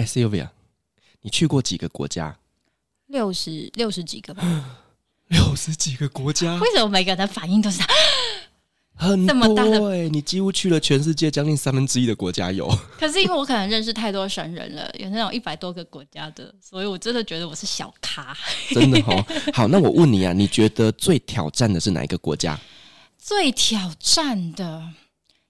哎，Sylvia，你去过几个国家？六十六十几个吧。六十几个国家？为什么每个人的反应都是 很？这么大的？你几乎去了全世界将近三分之一的国家有。可是因为我可能认识太多神人了，有那种一百多个国家的，所以我真的觉得我是小咖。真的哦。好，那我问你啊，你觉得最挑战的是哪一个国家？最挑战的，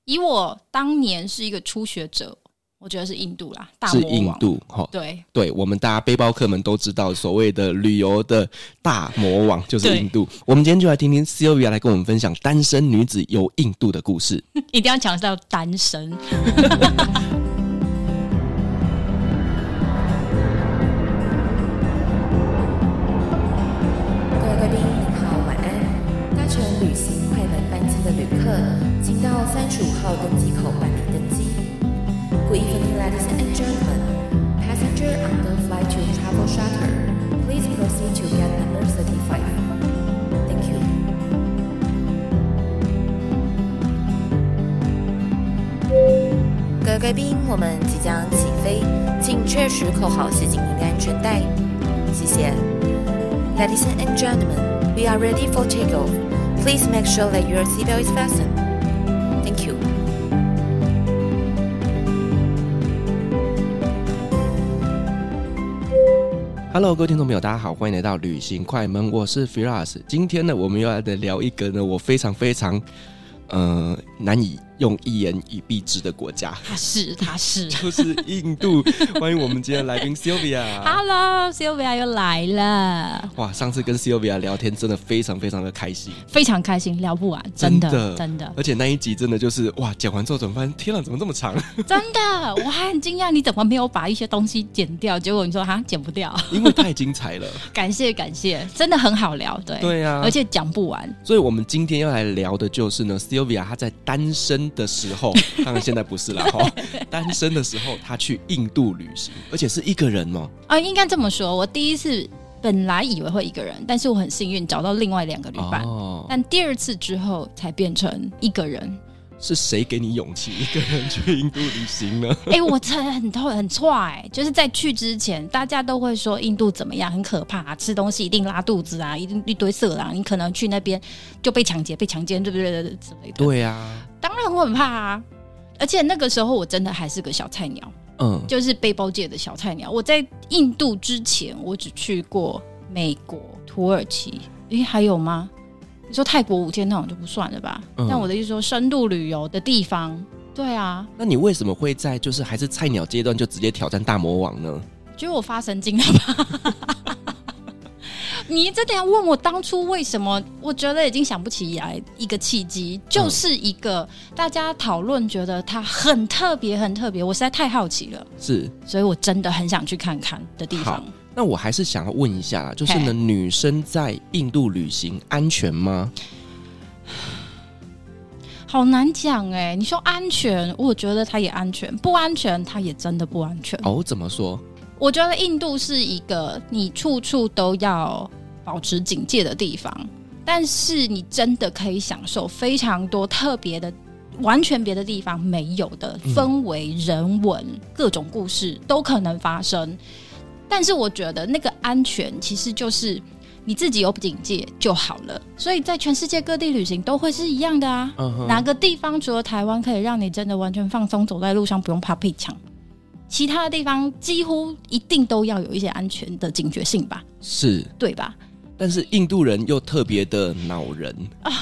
以我当年是一个初学者。我觉得是印度啦，大魔王。是印度哈，对对，我们大家背包客们都知道，所谓的旅游的大魔王就是印度。我们今天就来听听 Sylvia 来跟我们分享单身女子游印度的故事。一定要强调单身。各位贵宾，您好，晚安。搭乘旅行快门班机的旅客，请到三十五号登机口办理。Good evening, ladies and gentlemen. Passenger on the flight to Travel Charter, please proceed to gate number thirty-five. Thank you. 各位贵宾，我们即将起飞，请确实扣好系紧您的安全带。谢谢。Ladies and gentlemen, we are ready for takeoff. Please make sure that your seatbelt is fastened. Hello，各位听众朋友，大家好，欢迎来到旅行快门，我是 Firas。今天呢，我们又来聊一个呢，我非常非常呃难以。用一言以蔽之的国家，他是他是 就是印度。欢迎我们今天来宾 Sylvia。Hello，Sylvia 又来了。哇，上次跟 Sylvia 聊天真的非常非常的开心，非常开心，聊不完，真的真的。真的而且那一集真的就是哇，讲完之后怎么发现，天啊，怎么这么长？真的，我还很惊讶，你怎么没有把一些东西剪掉？结果你说哈，剪不掉，因为太精彩了。感谢感谢，真的很好聊，对对啊，而且讲不完。所以我们今天要来聊的就是呢，Sylvia 她在单身。的时候，当然现在不是了哈。单身的时候，他去印度旅行，而且是一个人哦。啊，应该这么说，我第一次本来以为会一个人，但是我很幸运找到另外两个旅伴。哦。但第二次之后才变成一个人。是谁给你勇气一个人去印度旅行呢？哎、欸，我真的很痛很错哎，就是在去之前，大家都会说印度怎么样，很可怕，啊，吃东西一定拉肚子啊，一定一堆色狼，你可能去那边就被抢劫、被强奸，对不对？之类的。对啊，当然我很怕啊。而且那个时候我真的还是个小菜鸟，嗯，就是背包界的小菜鸟。我在印度之前，我只去过美国、土耳其，诶、欸，还有吗？你说泰国五天那种就不算了吧？嗯、但我的意思说，深度旅游的地方，对啊。那你为什么会在就是还是菜鸟阶段就直接挑战大魔王呢？觉得我发神经了吧？你真的要问我当初为什么？我觉得已经想不起来一个契机，就是一个大家讨论觉得它很特别、很特别，我实在太好奇了，是，所以我真的很想去看看的地方。那我还是想要问一下，就是呢，女生在印度旅行安全吗？好难讲哎，你说安全，我觉得它也安全；不安全，它也真的不安全。哦，怎么说？我觉得印度是一个你处处都要保持警戒的地方，但是你真的可以享受非常多特别的、完全别的地方没有的氛围、人文、各种故事都可能发生。但是我觉得那个安全其实就是你自己有警戒就好了，所以在全世界各地旅行都会是一样的啊。Uh. 哪个地方除了台湾可以让你真的完全放松，走在路上不用怕被抢？其他的地方几乎一定都要有一些安全的警觉性吧？是，对吧？但是印度人又特别的恼人啊，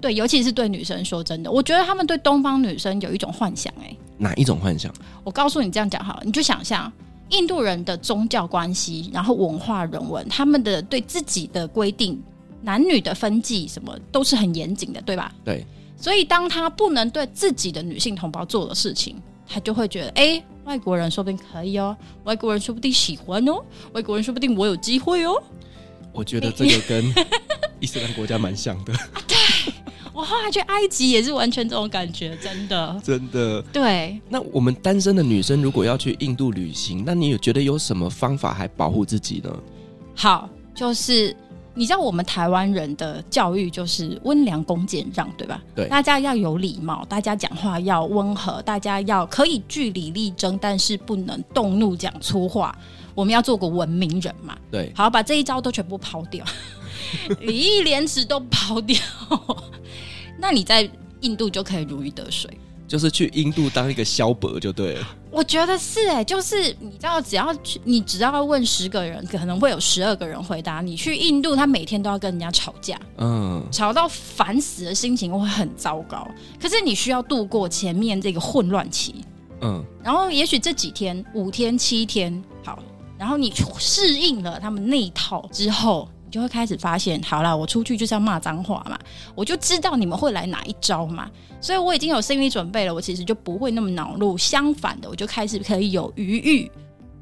对，尤其是对女生。说真的，我觉得他们对东方女生有一种幻想、欸。哎，哪一种幻想？我告诉你，这样讲好了，你就想象。印度人的宗教关系，然后文化人文，他们的对自己的规定，男女的分际什么都是很严谨的，对吧？对。所以当他不能对自己的女性同胞做的事情，他就会觉得，哎，外国人说不定可以哦，外国人说不定喜欢哦，外国人说不定我有机会哦。我觉得这个跟伊斯兰国家蛮像的。对，我后来去埃及也是完全这种感觉，真的，真的。对，那我们单身的女生如果要去印度旅行，那你有觉得有什么方法还保护自己呢？好，就是。你知道我们台湾人的教育就是温良恭俭让，对吧？对，大家要有礼貌，大家讲话要温和，大家要可以据理力争，但是不能动怒讲粗话。我们要做个文明人嘛。对，好，把这一招都全部抛掉，礼义廉耻都抛掉，那你在印度就可以如鱼得水。就是去印度当一个萧伯就对了。我觉得是哎、欸，就是你知道，只要去，你只要问十个人，可能会有十二个人回答你。去印度，他每天都要跟人家吵架，嗯，吵到烦死的心情会很糟糕。可是你需要度过前面这个混乱期，嗯，然后也许这几天、五天、七天，好，然后你适应了他们那一套之后。你就会开始发现，好啦，我出去就是要骂脏话嘛，我就知道你们会来哪一招嘛，所以我已经有心理准备了，我其实就不会那么恼怒。相反的，我就开始可以有余裕。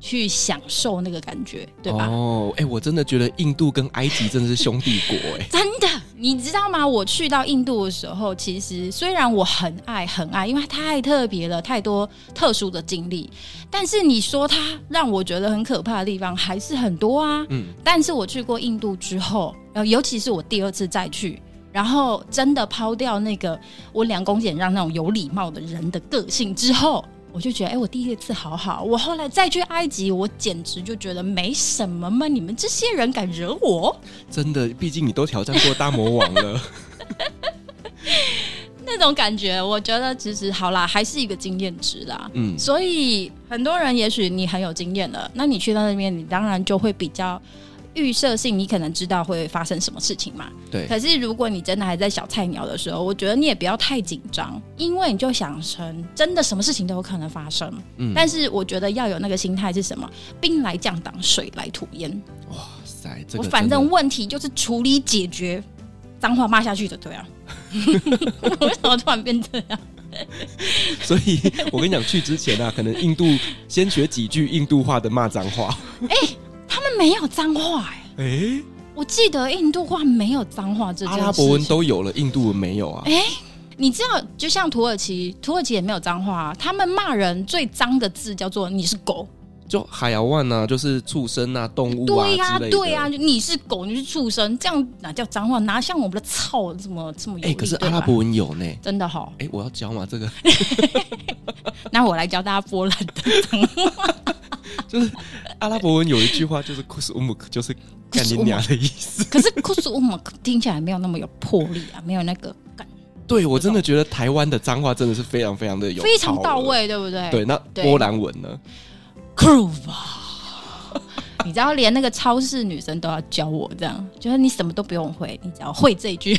去享受那个感觉，对吧？哦，哎、欸，我真的觉得印度跟埃及真的是兄弟国，哎，真的，你知道吗？我去到印度的时候，其实虽然我很爱很爱，因为它太特别了，太多特殊的经历。但是你说它让我觉得很可怕的地方还是很多啊。嗯，但是我去过印度之后，呃，尤其是我第二次再去，然后真的抛掉那个我两公俭让那种有礼貌的人的个性之后。我就觉得，哎、欸，我第一次好好。我后来再去埃及，我简直就觉得没什么嘛。你们这些人敢惹我？真的，毕竟你都挑战过大魔王了。那种感觉，我觉得其实好啦，还是一个经验值啦。嗯，所以很多人也许你很有经验了，那你去到那边，你当然就会比较。预设性，你可能知道会发生什么事情嘛？对。可是如果你真的还在小菜鸟的时候，我觉得你也不要太紧张，因为你就想成真的什么事情都有可能发生。嗯。但是我觉得要有那个心态是什么？兵来将挡，水来土掩。哇塞，这个、我反正问题就是处理解决，脏话骂下去的，对啊。为什么突然变这样？所以我跟你讲，去之前啊，可能印度先学几句印度话的骂脏话。哎、欸。他们没有脏话哎、我记得印度话没有脏话这件事，阿拉伯文都有了，印度文没有啊？哎、欸，你知道，就像土耳其，土耳其也没有脏话、啊，他们骂人最脏的字叫做“你是狗”，就海妖万呐，就是畜生啊，动物啊，对呀、啊，对呀、啊，你是狗，你是畜生，这样哪叫脏话？哪像我们的操这么这么有？哎、欸，可是阿拉伯文有呢，真的好。哎、欸，我要教吗？这个？那我来教大家波兰的脏话。就是阿拉伯文有一句话，就是库斯乌姆克，就是干你娘的意思。可是库斯乌姆克听起来没有那么有魄力啊，没有那个感。对，我真的觉得台湾的脏话真的是非常非常的有，非常到位，对不对？对，那波兰文呢？Kruva 你知道，连那个超市女生都要教我，这样就是你什么都不用会，你只要会这一句。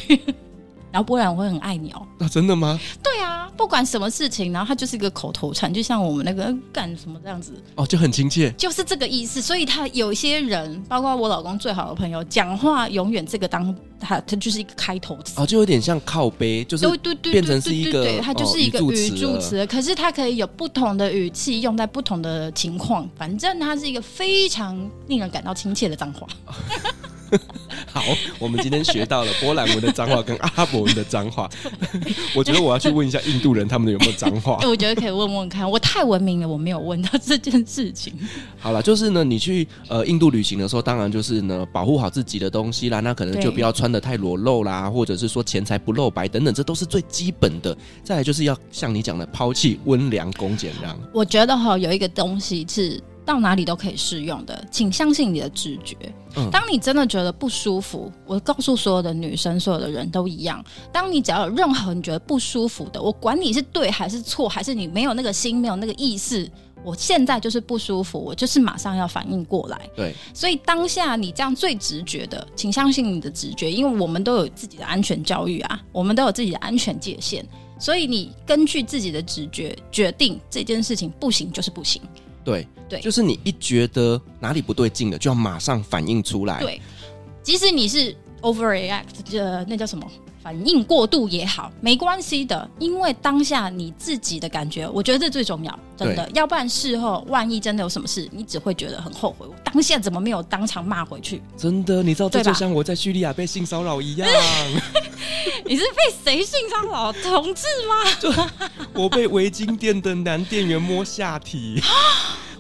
然后波兰我会很爱你哦。那真的吗？对啊，不管什么事情，然后他就是一个口头禅，就像我们那个干什么这样子哦，就很亲切，就是这个意思。所以他有一些人，包括我老公最好的朋友，讲话永远这个当他他就是一个开头词哦，就有点像靠背，就是对对对，变成是一个对，他就是一个语助词，可是他可以有不同的语气用在不同的情况，反正他是一个非常令人感到亲切的脏话。好，我们今天学到了波兰文的脏话跟阿拉伯文的脏话。我觉得我要去问一下印度人，他们有没有脏话？我觉得可以问问看。我太文明了，我没有问到这件事情。好了，就是呢，你去呃印度旅行的时候，当然就是呢，保护好自己的东西啦。那可能就不要穿的太裸露啦，或者是说钱财不露白等等，这都是最基本的。再来就是要像你讲的，抛弃温良恭俭让。我觉得哈，有一个东西是。到哪里都可以适用的，请相信你的直觉。嗯，当你真的觉得不舒服，我告诉所有的女生，所有的人都一样。当你只要有任何你觉得不舒服的，我管你是对还是错，还是你没有那个心，没有那个意识，我现在就是不舒服，我就是马上要反应过来。对，所以当下你这样最直觉的，请相信你的直觉，因为我们都有自己的安全教育啊，我们都有自己的安全界限，所以你根据自己的直觉决定这件事情不行就是不行。对对，就是你一觉得哪里不对劲了，就要马上反应出来。对，即使你是 overreact，呃，那叫什么反应过度也好，没关系的，因为当下你自己的感觉，我觉得这最重要，真的。要不然事后万一真的有什么事，你只会觉得很后悔。我当下怎么没有当场骂回去？真的，你知道这就像我在叙利亚被性骚扰一样。你是被谁性骚扰？同志吗？就我被围巾店的男店员摸下体。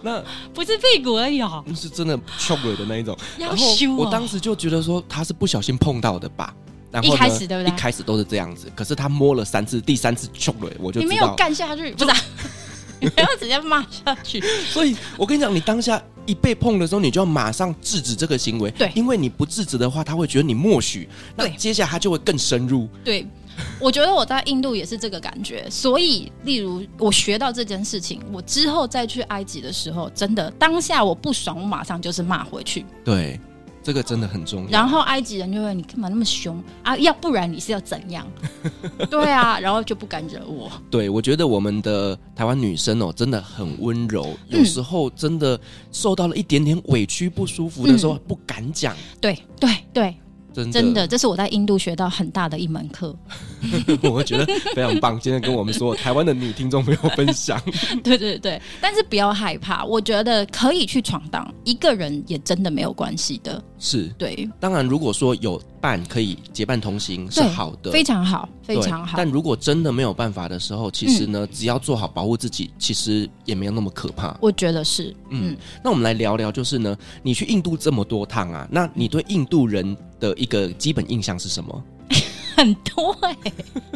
那不是屁股而已哦，那是真的 choke 的那一种。然后我当时就觉得说他是不小心碰到的吧。然后一开始对不对？一开始都是这样子，可是他摸了三次，第三次 choke 我就你没有干下去，不是？你不要直接骂下去。所以我跟你讲，你当下一被碰的时候，你就要马上制止这个行为。对，因为你不制止的话，他会觉得你默许。那接下来他就会更深入。对。我觉得我在印度也是这个感觉，所以，例如我学到这件事情，我之后再去埃及的时候，真的当下我不爽，我马上就是骂回去。对，这个真的很重要。然后埃及人就会，你干嘛那么凶啊？要不然你是要怎样？对啊，然后就不敢惹我。对，我觉得我们的台湾女生哦，真的很温柔，有时候真的受到了一点点委屈、不舒服的时候，不敢讲。对对对。对真的，真的，这是我在印度学到很大的一门课。我觉得非常棒。今天跟我们说台湾的女听众朋友分享，对对对，但是不要害怕，我觉得可以去闯荡，一个人也真的没有关系的。是对，当然如果说有伴可以结伴同行是好的，非常好，非常好。但如果真的没有办法的时候，其实呢，嗯、只要做好保护自己，其实也没有那么可怕。我觉得是，嗯。嗯，那我们来聊聊，就是呢，你去印度这么多趟啊，那你对印度人的一个基本印象是什么？很多哎、欸，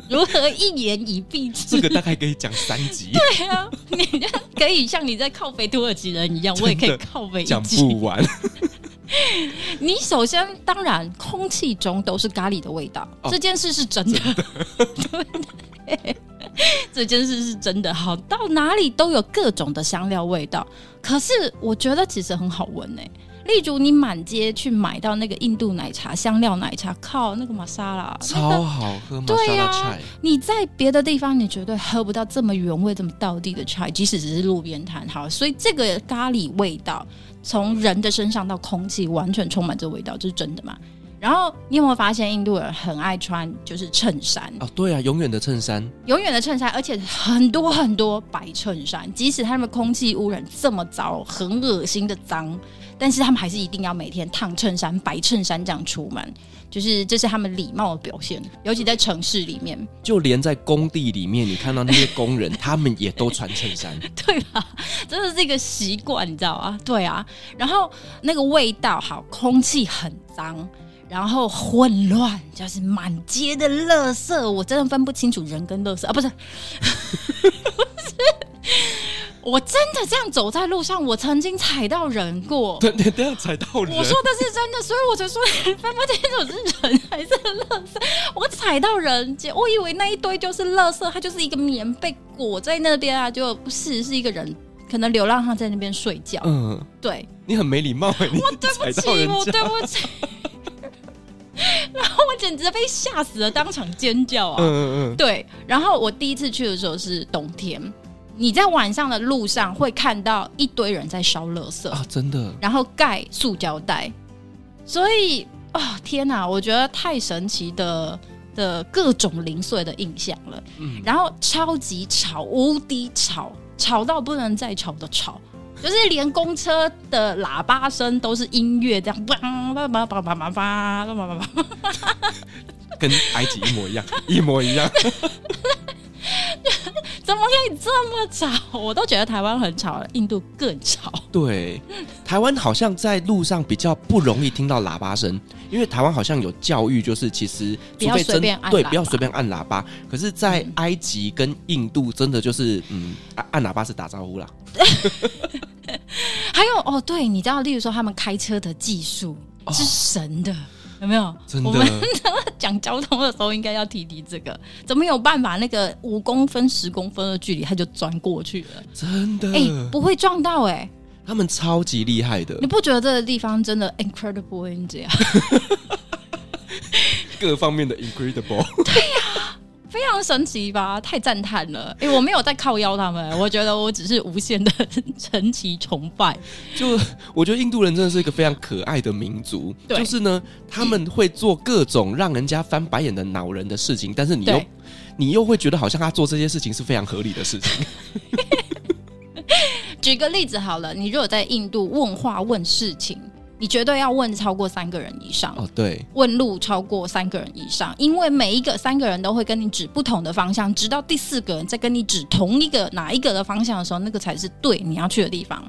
如何一言以蔽之？这个大概可以讲三集。对啊，你可以像你在靠北土耳其人一样，我也可以靠北讲不完。你首先当然，空气中都是咖喱的味道，哦、这件事是真的。真的对，这件事是真的。好，到哪里都有各种的香料味道，可是我觉得其实很好闻呢、欸。例如，你满街去买到那个印度奶茶、香料奶茶，靠那个玛莎拉，超好喝。对呀、啊，你在别的地方你绝对喝不到这么原味、这么道地的茶，即使只是路边摊。好，所以这个咖喱味道从人的身上到空气，完全充满这味道，这是真的吗？然后你有没有发现印度人很爱穿就是衬衫？哦，对啊，永远的衬衫，永远的衬衫，而且很多很多白衬衫，即使他们空气污染这么糟，很恶心的脏。但是他们还是一定要每天烫衬衫、白衬衫这样出门，就是这是他们礼貌的表现。尤其在城市里面，就连在工地里面，你看到那些工人，他们也都穿衬衫，对吧？真的是一个习惯，你知道吗？对啊。然后那个味道好，空气很脏，然后混乱，就是满街的垃圾，我真的分不清楚人跟垃圾啊，不是，不是。我真的这样走在路上，我曾经踩到人过。对，你这样踩到人。我说的是真的，所以我才说分不清楚是人还是垃圾。我踩到人，我以为那一堆就是垃圾，它就是一个棉被裹在那边啊，就不是是一个人，可能流浪汉在那边睡觉。嗯，对。你很没礼貌，欸，我对不起，我对不起。然后我简直被吓死了，当场尖叫啊！嗯嗯嗯。对，然后我第一次去的时候是冬天。你在晚上的路上会看到一堆人在烧垃圾啊，真的，然后盖塑胶袋，所以天哪，我觉得太神奇的的各种零碎的印象了。嗯，然后超级吵，无敌吵，吵到不能再吵的吵，就是连公车的喇叭声都是音乐，这样跟埃及一模一样，一模一样。怎么可以这么吵？我都觉得台湾很吵，印度更吵。对，台湾好像在路上比较不容易听到喇叭声，因为台湾好像有教育，就是其实不要随便按，对，不要随便按喇叭。可是，在埃及跟印度，真的就是嗯，按按喇叭是打招呼啦。还有哦，对，你知道，例如说他们开车的技术是神的。哦有没有？真的，我们讲交通的时候应该要提提这个。怎么有办法？那个五公分、十公分的距离，他就钻过去了。真的，哎、欸，不会撞到哎、欸。他们超级厉害的。你不觉得这个地方真的 incredible in 这样？各方面的 incredible。非常神奇吧？太赞叹了！哎、欸，我没有在靠邀他们，我觉得我只是无限的 神奇崇拜。就我觉得印度人真的是一个非常可爱的民族，就是呢，他们会做各种让人家翻白眼的恼人的事情，但是你又你又会觉得好像他做这些事情是非常合理的事情。举个例子好了，你如果在印度问话问事情。你绝对要问超过三个人以上哦，对，问路超过三个人以上，因为每一个三个人都会跟你指不同的方向，直到第四个人在跟你指同一个哪一个的方向的时候，那个才是对你要去的地方。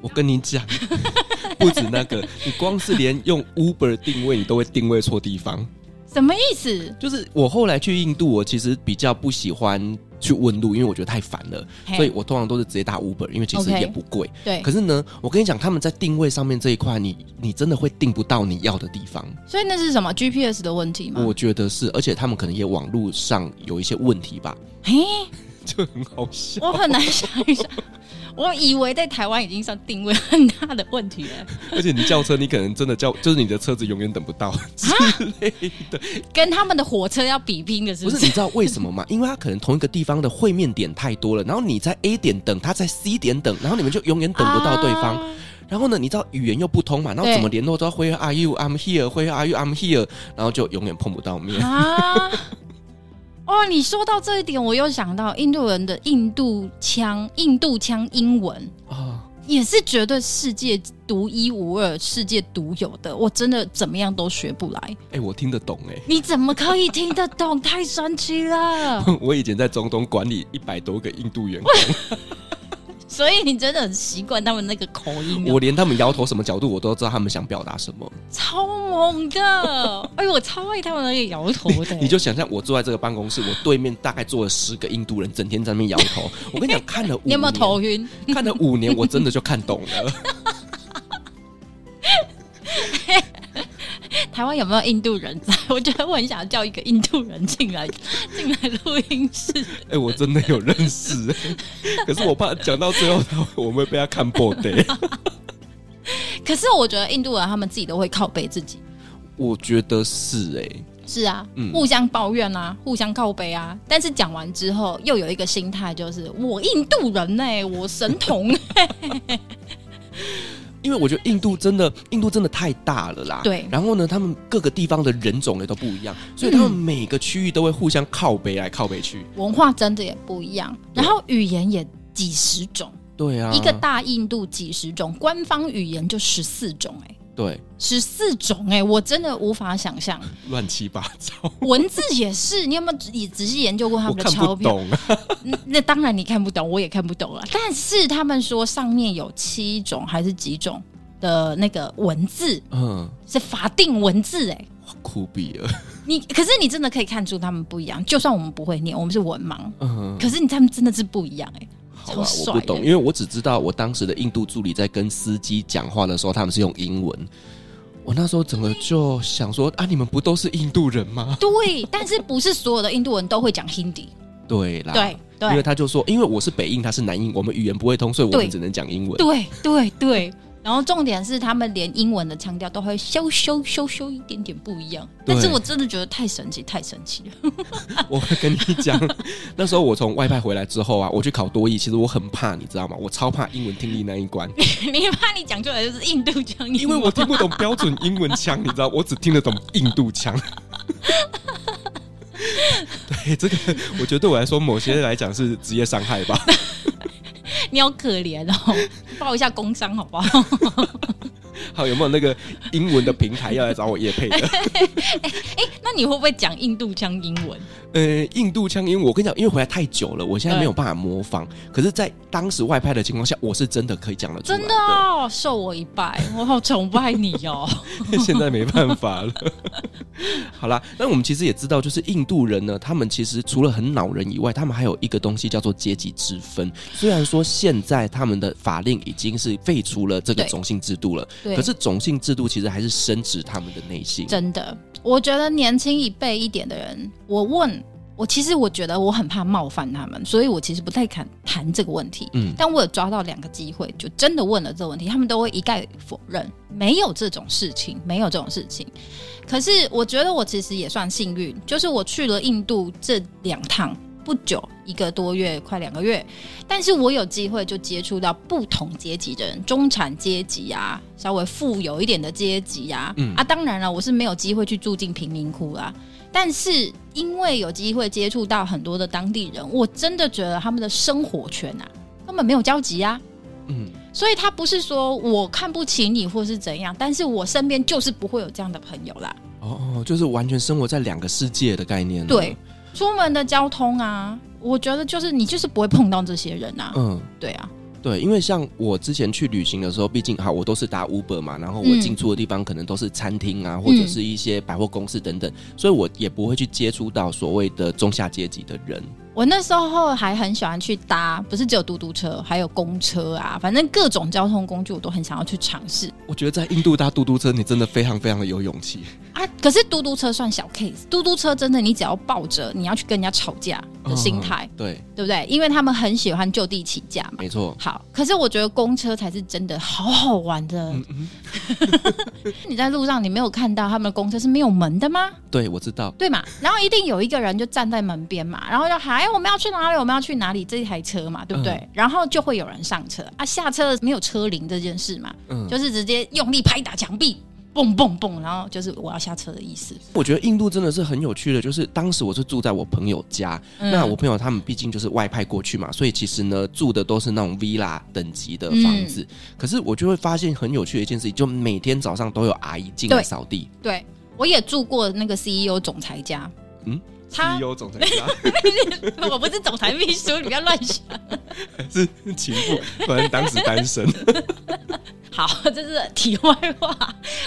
我跟你讲，不止那个，你光是连用 Uber 定位，你都会定位错地方。什么意思？就是我后来去印度，我其实比较不喜欢去问路，因为我觉得太烦了，所以我通常都是直接打 Uber，因为其实也不贵。对。可是呢，我跟你讲，他们在定位上面这一块，你你真的会定不到你要的地方。所以那是什么 GPS 的问题吗？我觉得是，而且他们可能也网络上有一些问题吧。嘿，就很好笑。我很难想一想。我以为在台湾已经算定位很大的问题了，而且你叫车，你可能真的叫，就是你的车子永远等不到之类的，跟他们的火车要比拼的是不是？不是，你知道为什么吗？因为他可能同一个地方的会面点太多了，然后你在 A 点等，他在 C 点等，然后你们就永远等不到对方。啊、然后呢，你知道语言又不通嘛，然后怎么联络都要 Where are you? I'm here. Where are you? I'm here. 然后就永远碰不到面。啊哦，你说到这一点，我又想到印度人的印度腔，印度腔英文啊，哦、也是绝对世界独一无二、世界独有的。我真的怎么样都学不来。哎、欸，我听得懂哎、欸，你怎么可以听得懂？太神奇了！我以前在中东管理一百多个印度员工。所以你真的很习惯他们那个口音，我连他们摇头什么角度我都知道他们想表达什么，超猛的！哎呦，我超爱他们那个摇头的。你就想象我坐在这个办公室，我对面大概坐了十个印度人，整天在那边摇头。我跟你讲，看了五年，你有没有头晕？看了五年，我真的就看懂了。台湾有没有印度人在？我觉得我很想叫一个印度人进来，进来录音室。哎、欸，我真的有认识，可是我怕讲到最后，他我会被他看破的。可是我觉得印度人他们自己都会靠背自己。我觉得是哎、欸，是啊，嗯、互相抱怨啊，互相靠背啊。但是讲完之后，又有一个心态，就是我印度人呢、欸，我神童、欸。因为我觉得印度真的，印度真的太大了啦。对。然后呢，他们各个地方的人种也都不一样，所以他们每个区域都会互相靠北来靠北去。文化真的也不一样，然后语言也几十种。对啊。一个大印度几十种，官方语言就十四种哎、欸。对。十四种哎、欸，我真的无法想象。乱七八糟。文字也是，你有没有仔仔细研究过他们的钞票？那当然你看不懂，我也看不懂了。但是他们说上面有七种还是几种的那个文字，嗯，是法定文字哎、欸，酷毙了。你可是你真的可以看出他们不一样，就算我们不会念，我们是文盲，嗯，可是你他们真的是不一样哎、欸。好吧，我不懂，因为我只知道我当时的印度助理在跟司机讲话的时候，他们是用英文。我那时候整个就想说啊，你们不都是印度人吗？对，但是不是所有的印度人都会讲 Hindi。对啦，对，对，因为他就说，因为我是北印，他是南印，我们语言不会通，所以我们只能讲英文。对，对，对。然后重点是，他们连英文的腔调都会修修修修一点点不一样。但是我真的觉得太神奇，太神奇了。我会跟你讲，那时候我从外派回来之后啊，我去考多译，其实我很怕，你知道吗？我超怕英文听力那一关。你怕你讲出来就是印度腔？因为我听不懂标准英文腔，你知道，我只听得懂印度腔。对，这个我觉得对我来说，某些人来讲是职业伤害吧。你好可怜哦，报一下工伤好不好？好，有没有那个英文的平台要来找我叶配的？哎、欸欸，那你会不会讲印度腔英文？呃，印度腔英文，我跟你讲，因为回来太久了，我现在没有办法模仿。对可是，在当时外派的情况下，我是真的可以讲得出来的。真的哦，受我一拜，我好崇拜你哦。现在没办法了。好啦，那我们其实也知道，就是印度人呢，他们其实除了很恼人以外，他们还有一个东西叫做阶级之分。虽然说现在他们的法令已经是废除了这个种姓制度了，可是种姓制度其实还是深植他们的内心。真的，我觉得年轻一辈一点的人，我问我其实我觉得我很怕冒犯他们，所以我其实不太敢谈这个问题。嗯，但我有抓到两个机会，就真的问了这个问题，他们都会一概否认，没有这种事情，没有这种事情。可是我觉得我其实也算幸运，就是我去了印度这两趟不久，一个多月，快两个月，但是我有机会就接触到不同阶级的人，中产阶级啊，稍微富有一点的阶级啊，嗯啊，当然了，我是没有机会去住进贫民窟啦。但是因为有机会接触到很多的当地人，我真的觉得他们的生活圈啊根本没有交集啊。嗯，所以他不是说我看不起你或是怎样，但是我身边就是不会有这样的朋友啦。哦，就是完全生活在两个世界的概念。对，出门的交通啊，我觉得就是你就是不会碰到这些人啊。嗯，对啊。对，因为像我之前去旅行的时候，毕竟哈，我都是搭 Uber 嘛，然后我进出的地方可能都是餐厅啊，嗯、或者是一些百货公司等等，所以我也不会去接触到所谓的中下阶级的人。我那时候还很喜欢去搭，不是只有嘟嘟车，还有公车啊，反正各种交通工具我都很想要去尝试。我觉得在印度搭嘟嘟车，你真的非常非常的有勇气啊！可是嘟嘟车算小 case，嘟嘟车真的你只要抱着你要去跟人家吵架的心态，哦，对对不对？因为他们很喜欢就地起价嘛，没错。好，可是我觉得公车才是真的好好玩的。嗯嗯 你在路上你没有看到他们的公车是没有门的吗？对，我知道，对嘛？然后一定有一个人就站在门边嘛，然后就喊。哎，我们要去哪里？我们要去哪里？这一台车嘛，对不对？嗯、然后就会有人上车啊，下车没有车铃这件事嘛，嗯，就是直接用力拍打墙壁，蹦蹦蹦，然后就是我要下车的意思。我觉得印度真的是很有趣的，就是当时我是住在我朋友家，嗯、那我朋友他们毕竟就是外派过去嘛，所以其实呢住的都是那种 villa 等级的房子。嗯、可是我就会发现很有趣的一件事情，就每天早上都有阿姨进来扫地。对，对，我也住过那个 CEO 总裁家，嗯。总裁家，我不是总裁秘书，你不要乱想。是情妇，不然当时单身。好，这是题外话。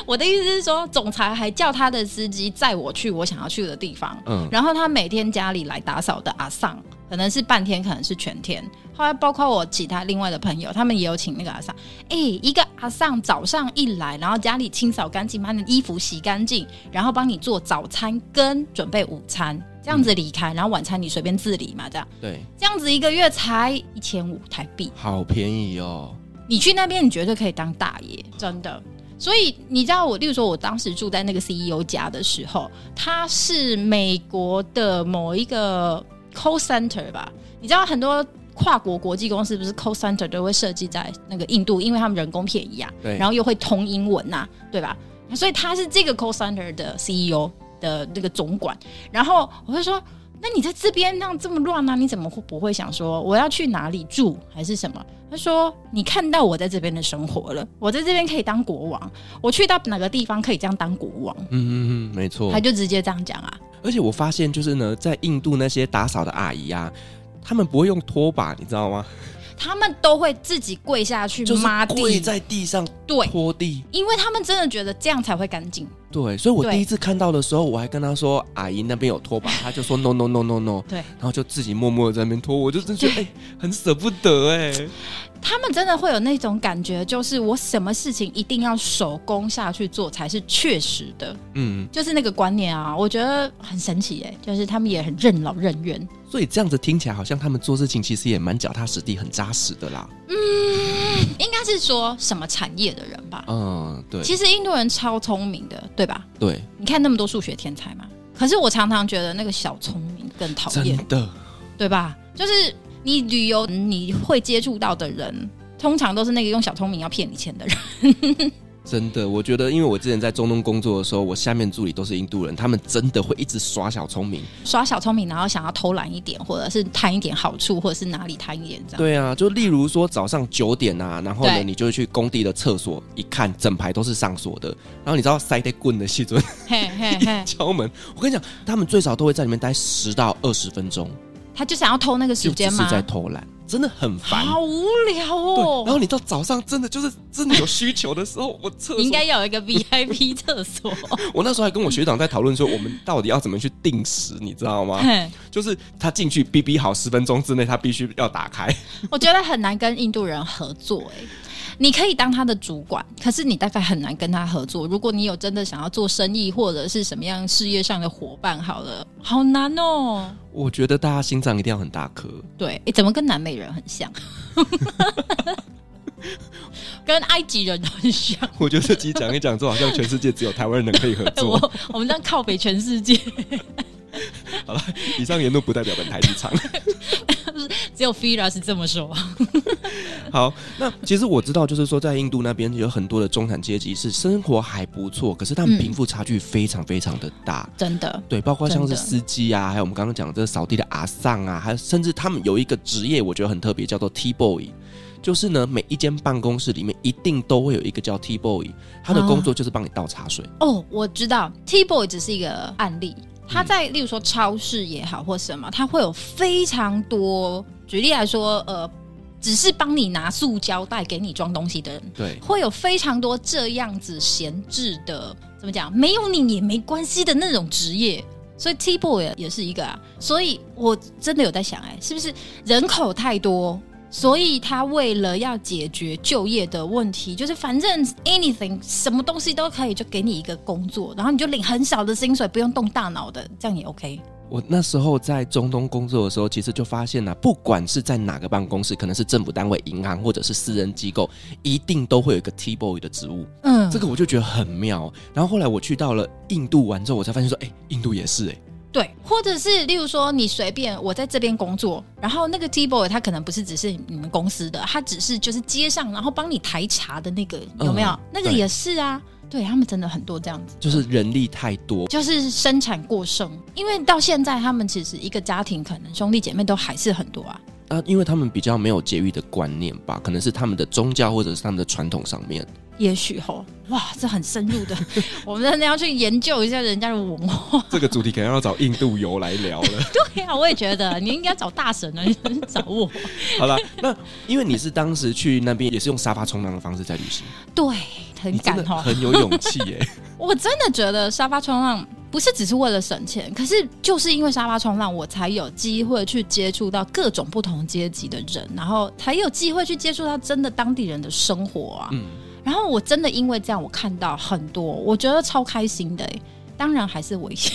我的意思是说，总裁还叫他的司机载我去我想要去的地方。嗯，然后他每天家里来打扫的阿桑，可能是半天，可能是全天。后来包括我其他另外的朋友，他们也有请那个阿桑。哎，一个阿桑早上一来，然后家里清扫干净，把你的衣服洗干净，然后帮你做早餐跟准备午餐。这样子离开，然后晚餐你随便自理嘛，这样。对，这样子一个月才一千五台币，好便宜哦。你去那边，你绝对可以当大爷，真的。所以你知道我，例如说，我当时住在那个 CEO 家的时候，他是美国的某一个 call center 吧？你知道很多跨国国际公司不是 call center 都会设计在那个印度，因为他们人工便宜啊，对，然后又会通英文呐、啊，对吧？所以他是这个 call center 的 CEO。的那个总管，然后我就说：“那你在这边那样这么乱呢、啊？你怎么会不会想说我要去哪里住还是什么？”他说：“你看到我在这边的生活了，我在这边可以当国王，我去到哪个地方可以这样当国王。”嗯嗯嗯，没错，他就直接这样讲啊。而且我发现，就是呢，在印度那些打扫的阿姨啊，他们不会用拖把，你知道吗？他们都会自己跪下去抹地，跪在地上对拖地，因为他们真的觉得这样才会干净。对，所以我第一次看到的时候，我还跟他说：“阿姨那边有拖把。”他就说：“No No No No No。”对，然后就自己默默的在那边拖，我就真觉得 哎，很舍不得哎。他们真的会有那种感觉，就是我什么事情一定要手工下去做才是确实的。嗯，就是那个观念啊，我觉得很神奇哎，就是他们也很任劳任怨。所以这样子听起来，好像他们做事情其实也蛮脚踏实地、很扎实的啦。嗯，应该是说什么产业的人吧？嗯，对。其实印度人超聪明的，对吧？对。你看那么多数学天才嘛，可是我常常觉得那个小聪明更讨厌。真的，对吧？就是你旅游你会接触到的人，通常都是那个用小聪明要骗你钱的人。真的，我觉得，因为我之前在中东工作的时候，我下面助理都是印度人，他们真的会一直耍小聪明，耍小聪明，然后想要偷懒一点，或者是贪一点好处，或者是哪里贪一点这样。对啊，就例如说早上九点啊，然后呢，你就去工地的厕所，一看整排都是上锁的，然后你知道塞得棍的细尊，嘿嘿嘿，敲门，我跟你讲，他们最少都会在里面待十到二十分钟，他就想要偷那个时间吗？是在偷懒。真的很烦，好无聊哦。然后你到早上真的就是真的有需求的时候，我厕所应该要有一个 VIP 厕所。我那时候还跟我学长在讨论说，我们到底要怎么去定时，你知道吗？就是他进去哔哔好十分钟之内，他必须要打开。我觉得很难跟印度人合作哎。你可以当他的主管，可是你大概很难跟他合作。如果你有真的想要做生意或者是什么样事业上的伙伴，好了，好难哦。我觉得大家心脏一定要很大颗。对，诶，怎么跟南美人很像？跟埃及人很像。我觉得这集讲一讲，就好像全世界只有台湾人可以合作。我我们这样靠北全世界。好了，以上言论不代表本台立场。只有 Fira 是这么说。好，那其实我知道，就是说在印度那边有很多的中产阶级是生活还不错，可是他们贫富差距非常非常的大。嗯、真的。对，包括像是司机啊，还有我们刚刚讲的这个扫地的阿桑啊，还有甚至他们有一个职业，我觉得很特别，叫做 T boy。就是呢，每一间办公室里面一定都会有一个叫 T boy，他的工作就是帮你倒茶水。哦，我知道 T boy 只是一个案例。他在例如说超市也好或什么，他会有非常多。举例来说，呃，只是帮你拿塑胶袋给你装东西的人，对，会有非常多这样子闲置的，怎么讲？没有你也没关系的那种职业。所以 T boy 也是一个啊。所以我真的有在想，哎，是不是人口太多？所以他为了要解决就业的问题，就是反正 anything 什么东西都可以，就给你一个工作，然后你就领很少的薪水，不用动大脑的，这样也 OK。我那时候在中东工作的时候，其实就发现了，不管是在哪个办公室，可能是政府单位、银行或者是私人机构，一定都会有一个 T boy 的职务。嗯，这个我就觉得很妙。然后后来我去到了印度完之后，我才发现说，哎，印度也是哎。对，或者是例如说，你随便我在这边工作，然后那个 T boy 他可能不是只是你们公司的，他只是就是街上然后帮你抬茶的那个，有没有？嗯、那个也是啊，对，对他们真的很多这样子，就是人力太多，就是生产过剩，因为到现在他们其实一个家庭可能兄弟姐妹都还是很多啊。啊，因为他们比较没有节育的观念吧，可能是他们的宗教或者是他们的传统上面。也许吼，哇，这很深入的，我们真的要去研究一下人家的文化。这个主题可能要找印度游来聊了。对呀、啊，我也觉得你应该找大神呢，你找我。好了，那因为你是当时去那边也是用沙发冲浪的方式在旅行，对，很敢吼，很有勇气耶。我真的觉得沙发冲浪不是只是为了省钱，可是就是因为沙发冲浪，我才有机会去接触到各种不同阶级的人，然后才有机会去接触到真的当地人的生活啊。嗯。然后我真的因为这样，我看到很多，我觉得超开心的。当然还是危险。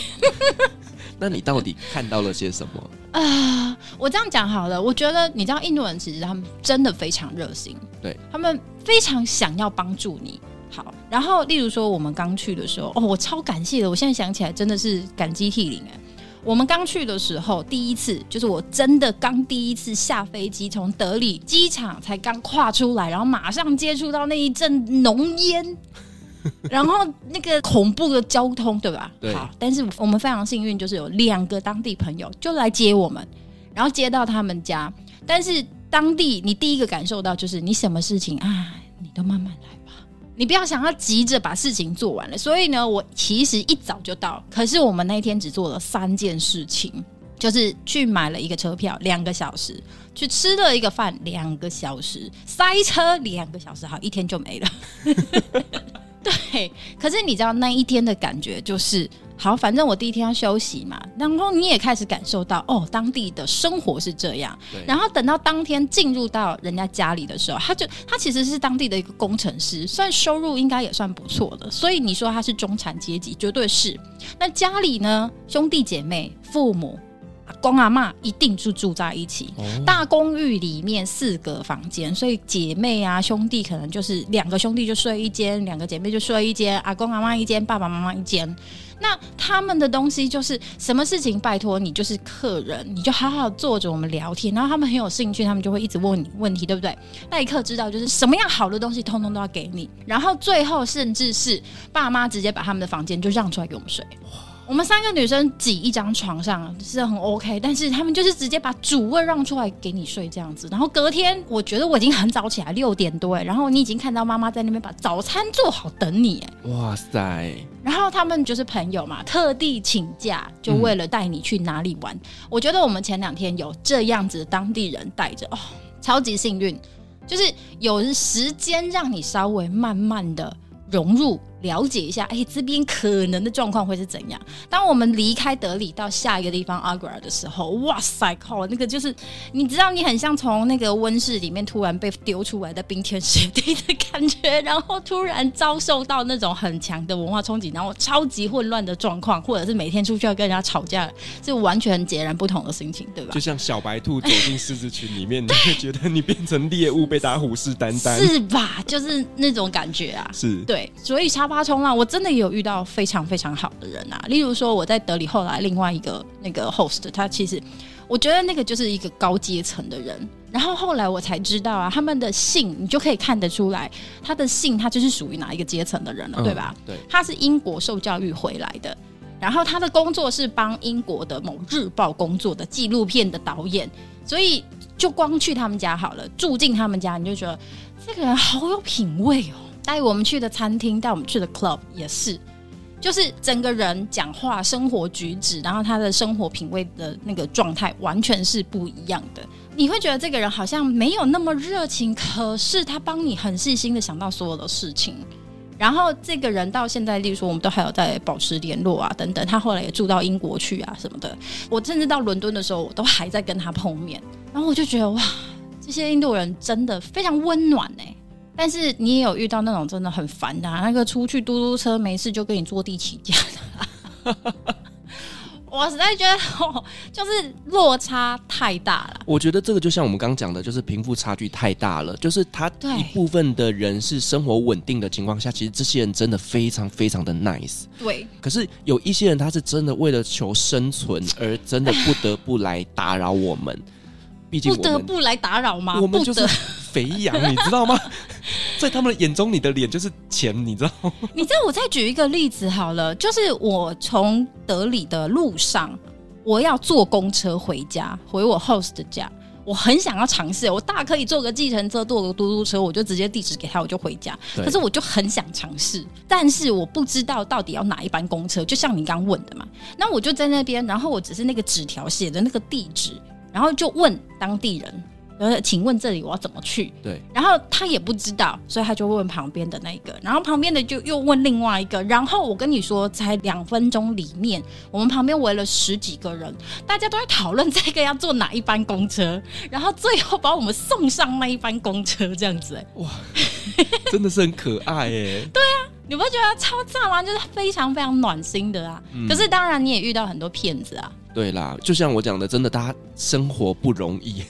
那你到底看到了些什么啊、呃？我这样讲好了，我觉得你知道，印度人其实他们真的非常热心，对，他们非常想要帮助你。好，然后例如说我们刚去的时候，哦，我超感谢的，我现在想起来真的是感激涕零哎。我们刚去的时候，第一次就是我真的刚第一次下飞机，从德里机场才刚跨出来，然后马上接触到那一阵浓烟，然后那个恐怖的交通，对吧？对。好，但是我们非常幸运，就是有两个当地朋友就来接我们，然后接到他们家。但是当地你第一个感受到就是，你什么事情啊，你都慢慢来。你不要想要急着把事情做完了，所以呢，我其实一早就到，可是我们那天只做了三件事情，就是去买了一个车票两个小时，去吃了一个饭两个小时，塞车两个小时，好，一天就没了。对，可是你知道那一天的感觉就是。好，反正我第一天要休息嘛，然后你也开始感受到哦，当地的生活是这样。然后等到当天进入到人家家里的时候，他就他其实是当地的一个工程师，算收入应该也算不错的。所以你说他是中产阶级，绝对是。那家里呢，兄弟姐妹、父母、阿公阿妈一定是住在一起。哦。大公寓里面四个房间，所以姐妹啊兄弟可能就是两个兄弟就睡一间，两个姐妹就睡一间，阿公阿妈一间，爸爸妈妈一间。那他们的东西就是什么事情，拜托你就是客人，你就好好坐着我们聊天。然后他们很有兴趣，他们就会一直问你问题，对不对？那一刻知道就是什么样好的东西，通通都要给你。然后最后甚至是爸妈直接把他们的房间就让出来给我们睡。我们三个女生挤一张床上是很 OK，但是他们就是直接把主位让出来给你睡这样子。然后隔天，我觉得我已经很早起来，六点多哎，然后你已经看到妈妈在那边把早餐做好等你哎。哇塞！然后他们就是朋友嘛，特地请假就为了带你去哪里玩。嗯、我觉得我们前两天有这样子的当地人带着哦，超级幸运，就是有时间让你稍微慢慢的融入。了解一下，哎，这边可能的状况会是怎样？当我们离开德里到下一个地方阿格尔的时候，哇塞，靠，那个就是你知道，你很像从那个温室里面突然被丢出来的冰天雪地的感觉，然后突然遭受到那种很强的文化冲击，然后超级混乱的状况，或者是每天出去要跟人家吵架，是完全截然不同的心情，对吧？就像小白兔走进狮子群里面，你 会觉得你变成猎物，被大家虎视眈眈，是吧？就是那种感觉啊，是对，所以插。发冲浪，我真的有遇到非常非常好的人啊。例如说，我在德里后来另外一个那个 host，他其实我觉得那个就是一个高阶层的人。然后后来我才知道啊，他们的姓你就可以看得出来，他的姓他就是属于哪一个阶层的人了，嗯、对吧？对，他是英国受教育回来的，然后他的工作是帮英国的某日报工作的纪录片的导演，所以就光去他们家好了，住进他们家，你就觉得这个人好有品味哦。带我们去的餐厅，带我们去的 club 也是，就是整个人讲话、生活举止，然后他的生活品味的那个状态，完全是不一样的。你会觉得这个人好像没有那么热情，可是他帮你很细心的想到所有的事情。然后这个人到现在，例如说，我们都还有在保持联络啊，等等。他后来也住到英国去啊，什么的。我甚至到伦敦的时候，我都还在跟他碰面。然后我就觉得哇，这些印度人真的非常温暖呢、但是你也有遇到那种真的很烦的，啊，那个出去嘟嘟车没事就跟你坐地起价的，我实在觉得哦，就是落差太大了。我觉得这个就像我们刚刚讲的，就是贫富差距太大了。就是他一部分的人是生活稳定的情况下，其实这些人真的非常非常的 nice。对。可是有一些人，他是真的为了求生存而真的不得不来打扰我们。毕竟不得不来打扰吗？我们就是肥羊，你知道吗？在他们的眼中，你的脸就是钱，你知道吗？你知道，我再举一个例子好了，就是我从德里的路上，我要坐公车回家，回我 host 家，我很想要尝试，我大可以坐个计程车，坐个嘟嘟车，我就直接地址给他，我就回家。可是我就很想尝试，但是我不知道到底要哪一班公车，就像你刚问的嘛。那我就在那边，然后我只是那个纸条写的那个地址，然后就问当地人。呃，请问这里我要怎么去？对，然后他也不知道，所以他就问旁边的那个，然后旁边的就又问另外一个，然后我跟你说，才两分钟里面，我们旁边围了十几个人，大家都在讨论这个要坐哪一班公车，然后最后把我们送上那一班公车，这样子，哎，哇，真的是很可爱哎，对啊，你不觉得超赞吗？就是非常非常暖心的啊，嗯、可是当然你也遇到很多骗子啊，对啦，就像我讲的，真的大家生活不容易。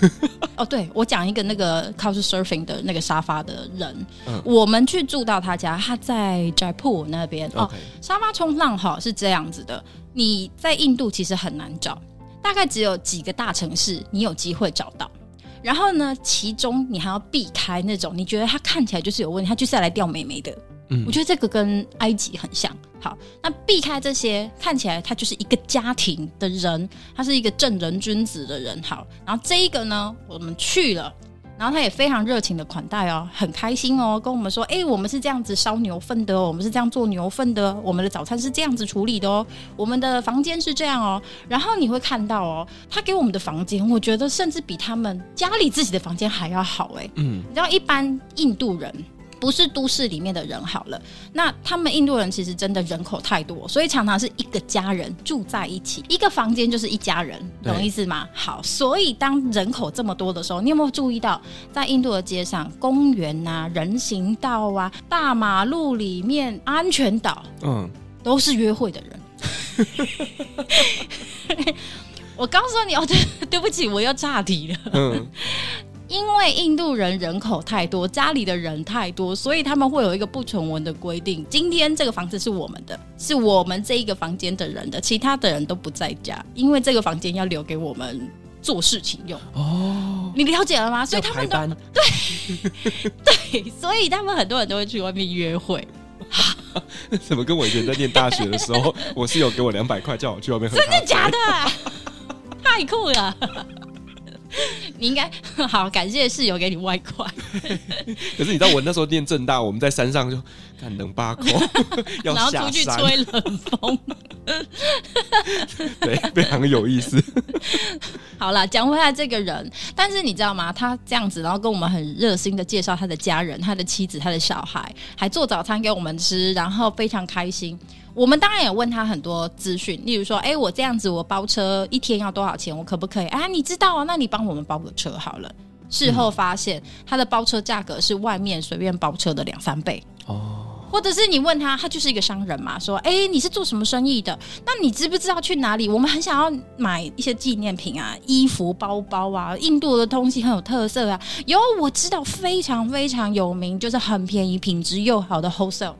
哦，对，我讲一个那个 Couchsurfing 的那个沙发的人，嗯、我们去住到他家，他在 Jaipur 那边。哦，沙发冲浪哈是这样子的，你在印度其实很难找，大概只有几个大城市你有机会找到。然后呢，其中你还要避开那种你觉得他看起来就是有问题，他就是要来钓美眉的。嗯，我觉得这个跟埃及很像。好，那避开这些看起来他就是一个家庭的人，他是一个正人君子的人。好，然后这一个呢，我们去了，然后他也非常热情的款待哦，很开心哦，跟我们说，哎，我们是这样子烧牛粪的哦，我们是这样做牛粪的，我们的早餐是这样子处理的哦，我们的房间是这样哦。然后你会看到哦，他给我们的房间，我觉得甚至比他们家里自己的房间还要好哎。嗯，你知道一般印度人。不是都市里面的人好了，那他们印度人其实真的人口太多，所以常常是一个家人住在一起，一个房间就是一家人，懂意思吗？好，所以当人口这么多的时候，你有没有注意到，在印度的街上、公园啊、人行道啊、大马路里面、安全岛，嗯，都是约会的人。我告诉你哦，对，对不起，我又岔题了。嗯。因为印度人人口太多，家里的人太多，所以他们会有一个不成文的规定：今天这个房子是我们的，是我们这一个房间的人的，其他的人都不在家，因为这个房间要留给我们做事情用。哦，你了解了吗？所以他们都 对对，所以他们很多人都会去外面约会。怎么跟我以前在念大学的时候，我室友给我两百块，叫我去外面喝？真的假的？太酷了！你应该 好感谢室友给你外快。可是你知道我那时候念正大，我们在山上就看冷八口，然后出去吹冷风，对，非常有意思。好了，讲回来这个人，但是你知道吗？他这样子，然后跟我们很热心的介绍他的家人、他的妻子、他的小孩，还做早餐给我们吃，然后非常开心。我们当然也问他很多资讯，例如说，哎，我这样子，我包车一天要多少钱？我可不可以？啊，你知道啊？那你帮我们包个车好了。事后发现，他的包车价格是外面随便包车的两三倍哦。或者是你问他，他就是一个商人嘛，说，哎，你是做什么生意的？那你知不知道去哪里？我们很想要买一些纪念品啊，衣服、包包啊，印度的东西很有特色啊。有，我知道非常非常有名，就是很便宜、品质又好的 wholesale。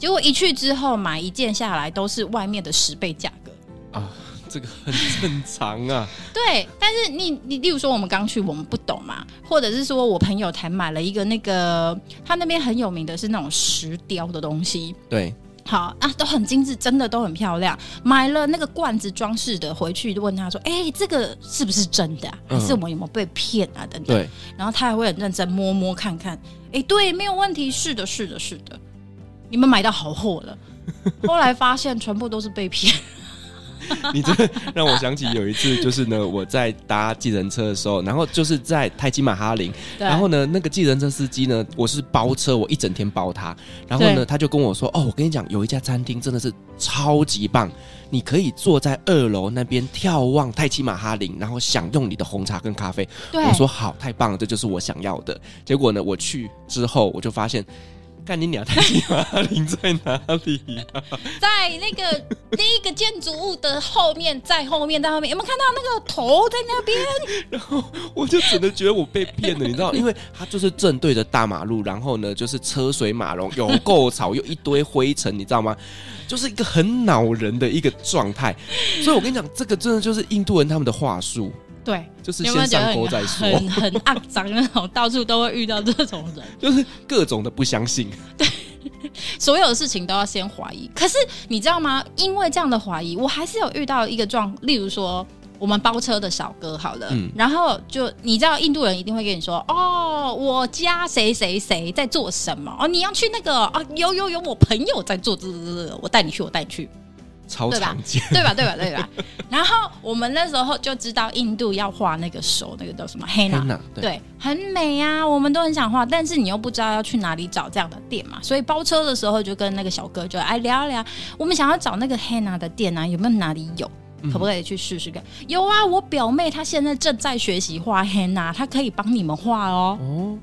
结果一去之后买一件下来都是外面的十倍价格啊，这个很正常啊。对，但是你你例如说我们刚去我们不懂嘛，或者是说我朋友才买了一个那个他那边很有名的是那种石雕的东西，对，好啊，都很精致，真的都很漂亮。买了那个罐子装饰的回去就问他说：“哎，这个是不是真的啊？还是我们有没有被骗啊？”等等。对，然后他还会很认真摸摸看看，哎，对，没有问题，是的，是的，是的。你们买到好货了，后来发现全部都是被骗。你这让我想起有一次，就是呢，我在搭计程车的时候，然后就是在泰姬玛哈林，然后呢，那个计程车司机呢，我是包车，我一整天包他，然后呢，他就跟我说：“哦，我跟你讲，有一家餐厅真的是超级棒，你可以坐在二楼那边眺望泰姬玛哈林，然后享用你的红茶跟咖啡。”我说：“好，太棒了，这就是我想要的。”结果呢，我去之后我就发现。看你俩泰姬玛哈陵在哪里啊？在那个第一个建筑物的后面，在后面，在后面，有没有看到那个头在那边？然后我就只能觉得我被骗了，你知道，因为他就是正对着大马路，然后呢，就是车水马龙，有够吵，又一堆灰尘，你知道吗？就是一个很恼人的一个状态。所以我跟你讲，这个真的就是印度人他们的话术。对，就是先上钩再说，很很肮脏那种，到处都会遇到这种人，就是各种的不相信。对，所有的事情都要先怀疑。可是你知道吗？因为这样的怀疑，我还是有遇到一个状，例如说我们包车的小哥，好了，嗯，然后就你知道，印度人一定会跟你说，哦，我家谁谁谁在做什么？哦，你要去那个啊？有有有，我朋友在做这这这，我带你去，我带你去。超常见，对吧？对吧？对吧？然后我们那时候就知道印度要画那个手，那个叫什么黑娜，对，很美啊，我们都很想画，但是你又不知道要去哪里找这样的店嘛，所以包车的时候就跟那个小哥就哎聊一聊，我们想要找那个黑娜的店啊，有没有哪里有？可不可以去试试看？嗯、有啊，我表妹她现在正在学习画黑娜，她可以帮你们画哦。哦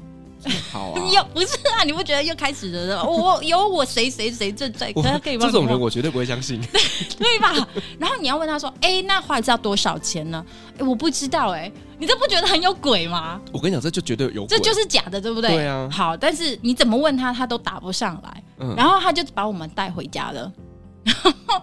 好啊！有不是啊？你不觉得又开始了？我有我谁谁谁正在，他可以帮这种人，我绝对不会相信，对吧？然后你要问他说：“哎、欸，那画一次要多少钱呢？”哎、欸，我不知道哎、欸，你这不觉得很有鬼吗？我跟你讲，这就绝对有鬼，这就是假的，对不对？对啊。好，但是你怎么问他，他都答不上来。嗯。然后他就把我们带回家了，然后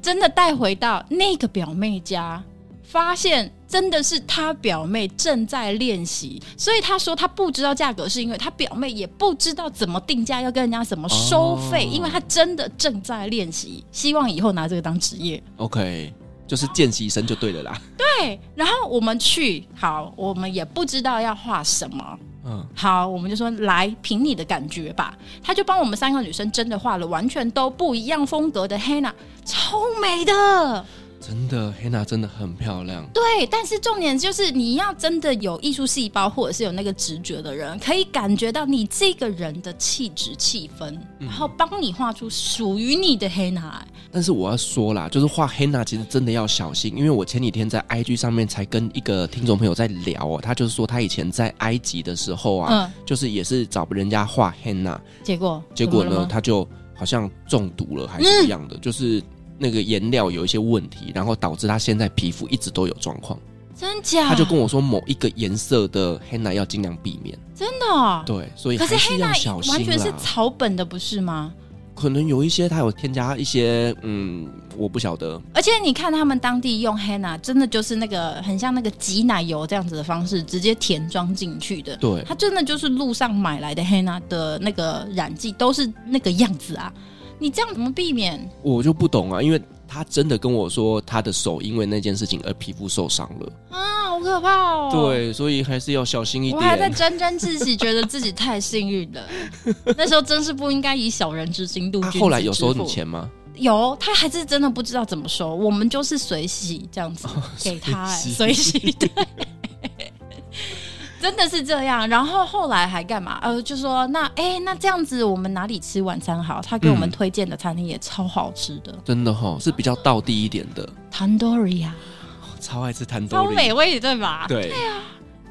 真的带回到那个表妹家。发现真的是他表妹正在练习，所以他说他不知道价格，是因为他表妹也不知道怎么定价，要跟人家怎么收费，哦、因为他真的正在练习，希望以后拿这个当职业。OK，就是见习生就对了啦。对，然后我们去，好，我们也不知道要画什么，嗯，好，我们就说来凭你的感觉吧。他就帮我们三个女生真的画了完全都不一样风格的 henna，超美的。真的，Hannah 真的很漂亮。对，但是重点就是你要真的有艺术细胞，或者是有那个直觉的人，可以感觉到你这个人的气质、气氛，然后帮你画出属于你的 Hannah。但是我要说啦，就是画 Hannah 其实真的要小心，因为我前几天在 IG 上面才跟一个听众朋友在聊哦，他就是说他以前在埃及的时候啊，嗯、就是也是找人家画 Hannah，结果结果呢，他就好像中毒了还是一样的，嗯、就是。那个颜料有一些问题，然后导致他现在皮肤一直都有状况。真假？他就跟我说，某一个颜色的黑娜要尽量避免。真的？对，所以可是要小心。完全是草本的，不是吗？可能有一些它有添加一些，嗯，我不晓得。而且你看他们当地用黑娜，真的就是那个很像那个挤奶油这样子的方式，直接填装进去的。对，它真的就是路上买来的黑娜的那个染剂，都是那个样子啊。你这样怎么避免？我就不懂啊，因为他真的跟我说，他的手因为那件事情而皮肤受伤了啊，好好可怕哦。对，所以还是要小心一点。我还在沾沾自喜，觉得自己太幸运了。那时候真是不应该以小人之心度君子之腹。后来有收你钱吗？有，他还是真的不知道怎么收。我们就是随喜这样子给他，哎，随喜对。真的是这样，然后后来还干嘛？呃，就说那哎，那这样子我们哪里吃晚餐好？他给我们推荐的餐厅也超好吃的，嗯、真的哈、哦，是比较道地一点的。Tandoori 啊，超爱吃 Tandoori，超美味对吧？对对啊。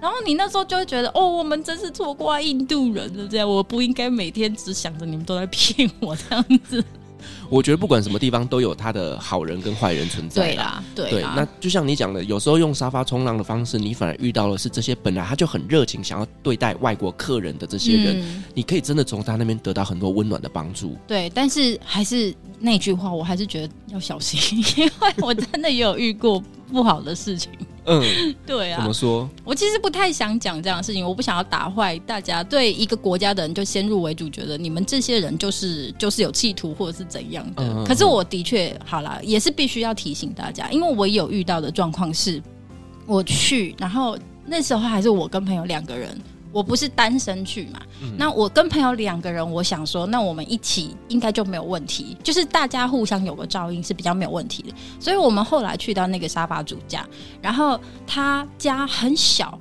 然后你那时候就会觉得，哦，我们真是错怪印度人了，这样我不应该每天只想着你们都在骗我这样子。我觉得不管什么地方都有他的好人跟坏人存在。对啦，对啦。那就像你讲的，有时候用沙发冲浪的方式，你反而遇到的是这些本来他就很热情，想要对待外国客人的这些人，嗯、你可以真的从他那边得到很多温暖的帮助。对，但是还是那句话，我还是觉得要小心，因为我真的也有遇过不好的事情。嗯，对啊。怎么说？我其实不太想讲这样的事情，我不想要打坏大家对一个国家的人就先入为主，觉得你们这些人就是就是有企图或者是怎样的。嗯、可是我的确好啦，也是必须要提醒大家，因为我有遇到的状况是，我去，然后那时候还是我跟朋友两个人。我不是单身去嘛，嗯、那我跟朋友两个人，我想说，那我们一起应该就没有问题，就是大家互相有个照应是比较没有问题的。所以我们后来去到那个沙发主家，然后他家很小。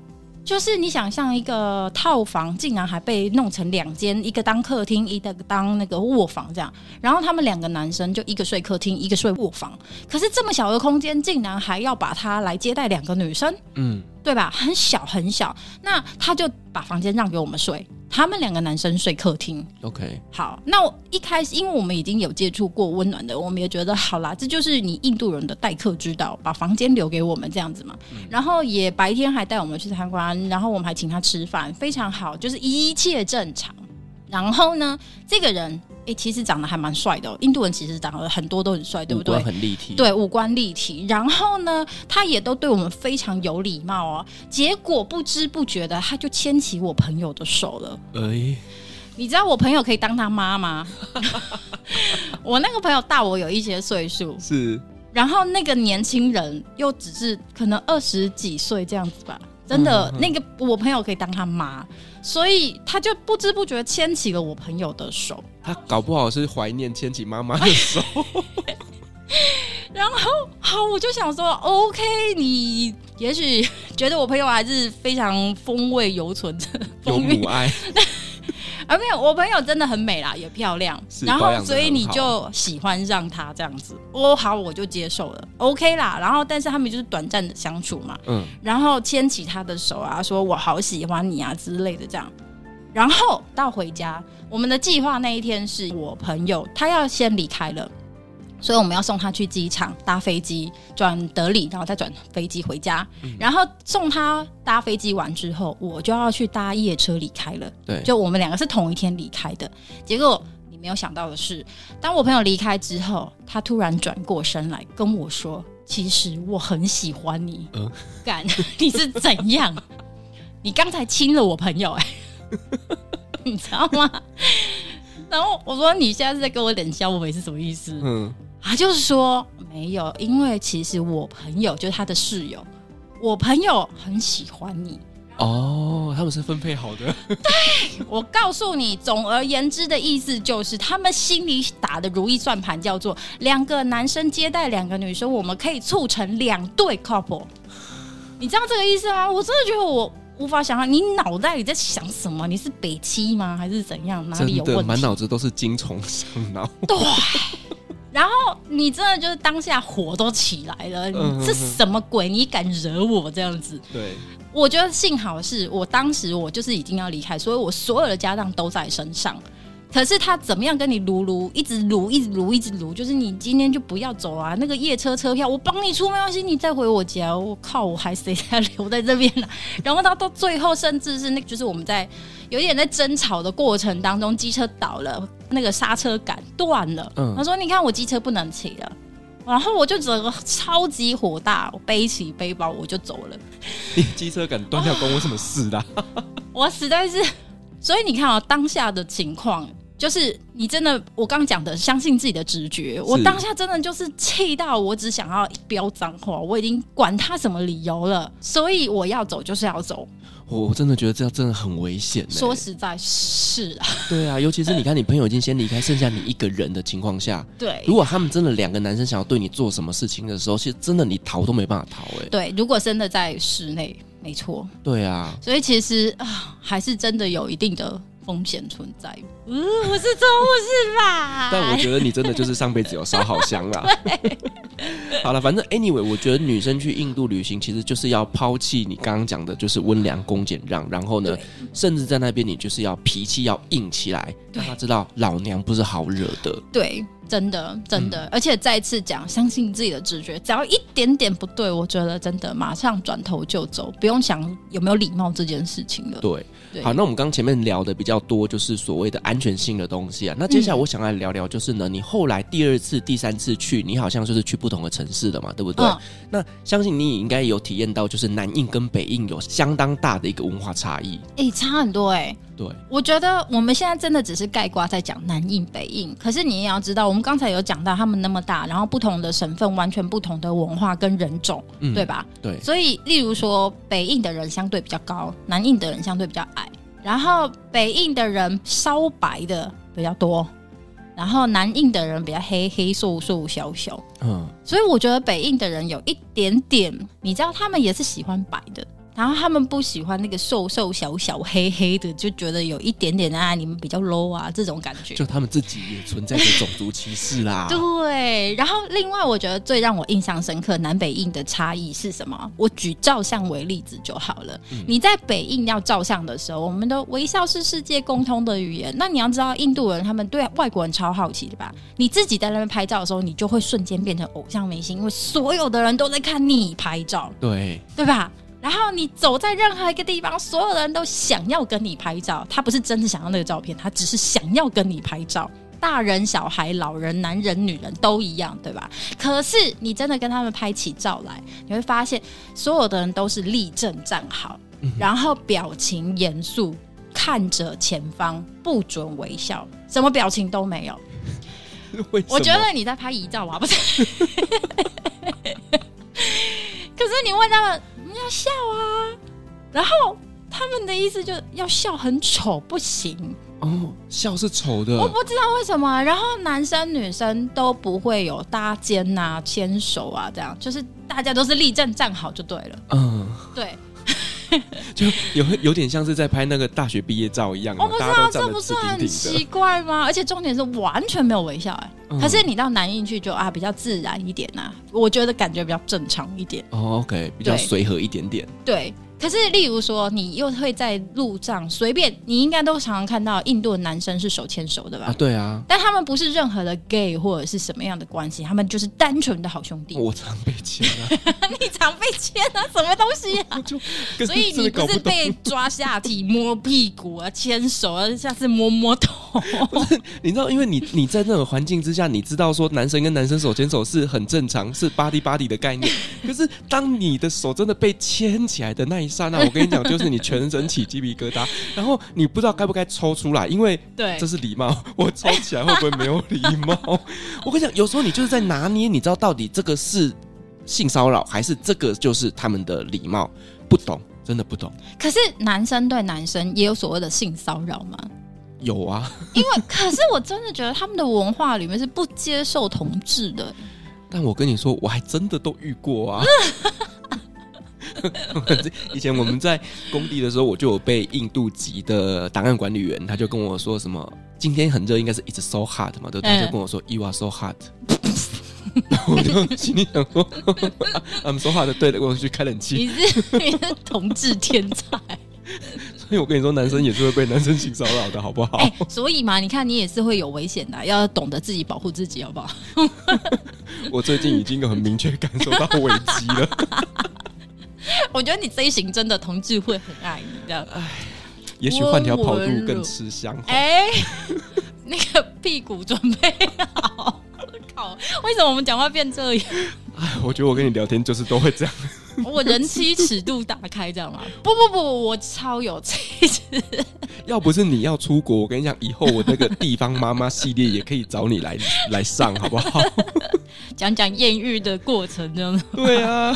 就是你想象一个套房，竟然还被弄成两间，一个当客厅，一个当那个卧房这样。然后他们两个男生就一个睡客厅，一个睡卧房。可是这么小的空间，竟然还要把他来接待两个女生，嗯，对吧？很小很小。那他就把房间让给我们睡。他们两个男生睡客厅，OK。好，那我一开始，因为我们已经有接触过温暖的，我们也觉得好啦，这就是你印度人的待客之道，把房间留给我们这样子嘛。嗯、然后也白天还带我们去参观，然后我们还请他吃饭，非常好，就是一切正常。然后呢，这个人。哎、欸，其实长得还蛮帅的、哦。印度人其实长得很多都很帅，对不对？五官很立体。对，五官立体。然后呢，他也都对我们非常有礼貌哦。结果不知不觉的，他就牵起我朋友的手了。哎、欸，你知道我朋友可以当他妈吗？我那个朋友大我有一些岁数，是。然后那个年轻人又只是可能二十几岁这样子吧。真的，嗯、那个我朋友可以当他妈，所以他就不知不觉牵起了我朋友的手。他搞不好是怀念牵起妈妈的手。然后，好，我就想说，OK，你也许觉得我朋友还是非常风味犹存的，有母爱。啊，没有，我朋友真的很美啦，也漂亮，然后所以你就喜欢上他这样子，哦，好，我就接受了，OK 啦。然后，但是他们就是短暂的相处嘛，嗯，然后牵起他的手啊，说我好喜欢你啊之类的这样。然后到回家，我们的计划那一天是我朋友他要先离开了。所以我们要送他去机场搭飞机转德里，然后再转飞机回家。嗯、然后送他搭飞机完之后，我就要去搭夜车离开了。对，就我们两个是同一天离开的。结果你没有想到的是，当我朋友离开之后，他突然转过身来跟我说：“其实我很喜欢你。”嗯，干，你是怎样？你刚才亲了我朋友哎、欸，你知道吗？然后我说：“你现在是在跟我冷笑，我没是什么意思？”嗯。他就是说没有，因为其实我朋友就是他的室友，我朋友很喜欢你哦，他们是分配好的。对，我告诉你，总而言之的意思就是，他们心里打的如意算盘叫做两个男生接待两个女生，我们可以促成两对 couple。你知道这个意思吗？我真的觉得我无法想象，你脑袋里在想什么？你是北七吗？还是怎样？哪里有问题？满脑子都是精虫上脑。对。然后你真的就是当下火都起来了，你这什么鬼？你敢惹我这样子？对，我觉得幸好是我当时我就是已经要离开，所以我所有的家当都在身上。可是他怎么样跟你撸撸，一直撸，一直撸，一直撸，就是你今天就不要走啊！那个夜车车票我帮你出没关系，你再回我家。我靠，我还谁还留在这边呢、啊？然后到到最后，甚至是那个，就是我们在有一点在争吵的过程当中，机车倒了，那个刹车杆断了。嗯，他说：“你看我机车不能骑了。”然后我就整个超级火大，我背起背包我就走了。你机车杆断掉关我什么事的？我实在是。所以你看啊，当下的情况，就是你真的，我刚刚讲的，相信自己的直觉。我当下真的就是气到，我只想要飙脏话，我已经管他什么理由了，所以我要走就是要走。我真的觉得这样真的很危险。说实在，是啊。对啊，尤其是你看，你朋友已经先离开，剩下你一个人的情况下，对，如果他们真的两个男生想要对你做什么事情的时候，其实真的你逃都没办法逃。哎，对，如果真的在室内，没错。对啊，所以其实啊，还是真的有一定的。风险存在，嗯，我是宠物是吧？但我觉得你真的就是上辈子有烧好香啦。好了，反正 anyway，我觉得女生去印度旅行，其实就是要抛弃你刚刚讲的，就是温良恭俭让，然后呢，甚至在那边你就是要脾气要硬起来，让他知道老娘不是好惹的。对。真的，真的，嗯、而且再次讲，相信自己的直觉，只要一点点不对，我觉得真的马上转头就走，不用想有没有礼貌这件事情了。对好，那我们刚前面聊的比较多，就是所谓的安全性的东西啊。那接下来我想来聊聊，就是呢，嗯、你后来第二次、第三次去，你好像就是去不同的城市了嘛，对不对？嗯、那相信你也应该有体验到，就是南印跟北印有相当大的一个文化差异。哎、欸，差很多哎、欸。对，我觉得我们现在真的只是盖瓜在讲南印北印，可是你也要知道，我们刚才有讲到他们那么大，然后不同的省份完全不同的文化跟人种，嗯、对吧？对，所以例如说北印的人相对比较高，南印的人相对比较矮，然后北印的人稍白的比较多，然后南印的人比较黑黑瘦瘦小小，嗯，所以我觉得北印的人有一点点，你知道他们也是喜欢白的。然后他们不喜欢那个瘦瘦小小黑黑的，就觉得有一点点啊，你们比较 low 啊这种感觉。就他们自己也存在着种族歧视啦。对。然后另外，我觉得最让我印象深刻南北印的差异是什么？我举照相为例子就好了。嗯、你在北印要照相的时候，我们的微笑是世界共通的语言。那你要知道，印度人他们对外国人超好奇的吧？你自己在那边拍照的时候，你就会瞬间变成偶像明星，因为所有的人都在看你拍照。对，对吧？然后你走在任何一个地方，所有人都想要跟你拍照。他不是真的想要那个照片，他只是想要跟你拍照。大人、小孩、老人、男人、女人都一样，对吧？可是你真的跟他们拍起照来，你会发现所有的人都是立正站好，嗯、然后表情严肃，看着前方，不准微笑，什么表情都没有。我觉得你在拍遗照啊，不是？可是你问他们。要笑啊，然后他们的意思就要笑很丑不行哦，笑是丑的，我不知道为什么。然后男生女生都不会有搭肩呐、啊、牵手啊，这样就是大家都是立正站好就对了。嗯，对，就有有点像是在拍那个大学毕业照一样。我不知道这不是很奇怪吗？而且重点是完全没有微笑哎、欸。可是你到南印去就啊比较自然一点呐、啊，我觉得感觉比较正常一点。哦，OK，比较随和一点点。对。对可是，例如说，你又会在路上随便，你应该都常常看到印度的男生是手牵手的吧？啊，对啊。但他们不是任何的 gay 或者是什么样的关系，他们就是单纯的好兄弟。我常被牵啊！你常被牵啊？什么东西啊？所以你不是被抓下体、摸屁股啊、牵手啊，下次摸摸头。你知道，因为你你在那种环境之下，你知道说男生跟男生手牵手是很正常，是 body body 的概念。可是当你的手真的被牵起来的那一刹那，我跟你讲，就是你全身起鸡皮疙瘩，然后你不知道该不该抽出来，因为对，这是礼貌，我抽起来会不会没有礼貌？我跟你讲，有时候你就是在拿捏，你知道到底这个是性骚扰还是这个就是他们的礼貌？不懂，真的不懂。可是男生对男生也有所谓的性骚扰吗？有啊，因为 可是我真的觉得他们的文化里面是不接受同志的。但我跟你说，我还真的都遇过啊。以前我们在工地的时候，我就有被印度籍的档案管理员，他就跟我说什么：“今天很热，应该是 It's so hot 嘛。”对，他就跟我说、嗯、“You are so hot”，然后我就心里想说：“I'm so hot。”对的，我去开冷气。你是你是同志天才，所以我跟你说，男生也是会被男生性骚扰的，好不好？欸、所以嘛，你看你也是会有危险的，要懂得自己保护自己，好不好？我最近已经有很明确感受到危机了。我觉得你这一型真的同志会很爱你，这样。哎，也许换条跑路更吃香。哎，那个屁股准备好。靠，为什么我们讲话变这样？哎，我觉得我跟你聊天就是都会这样。我人妻尺度打开，这样吗？不不不，我超有气质。要不是你要出国，我跟你讲，以后我那个地方妈妈系列也可以找你来来上，好不好？讲讲艳遇的过程，这样子。对啊，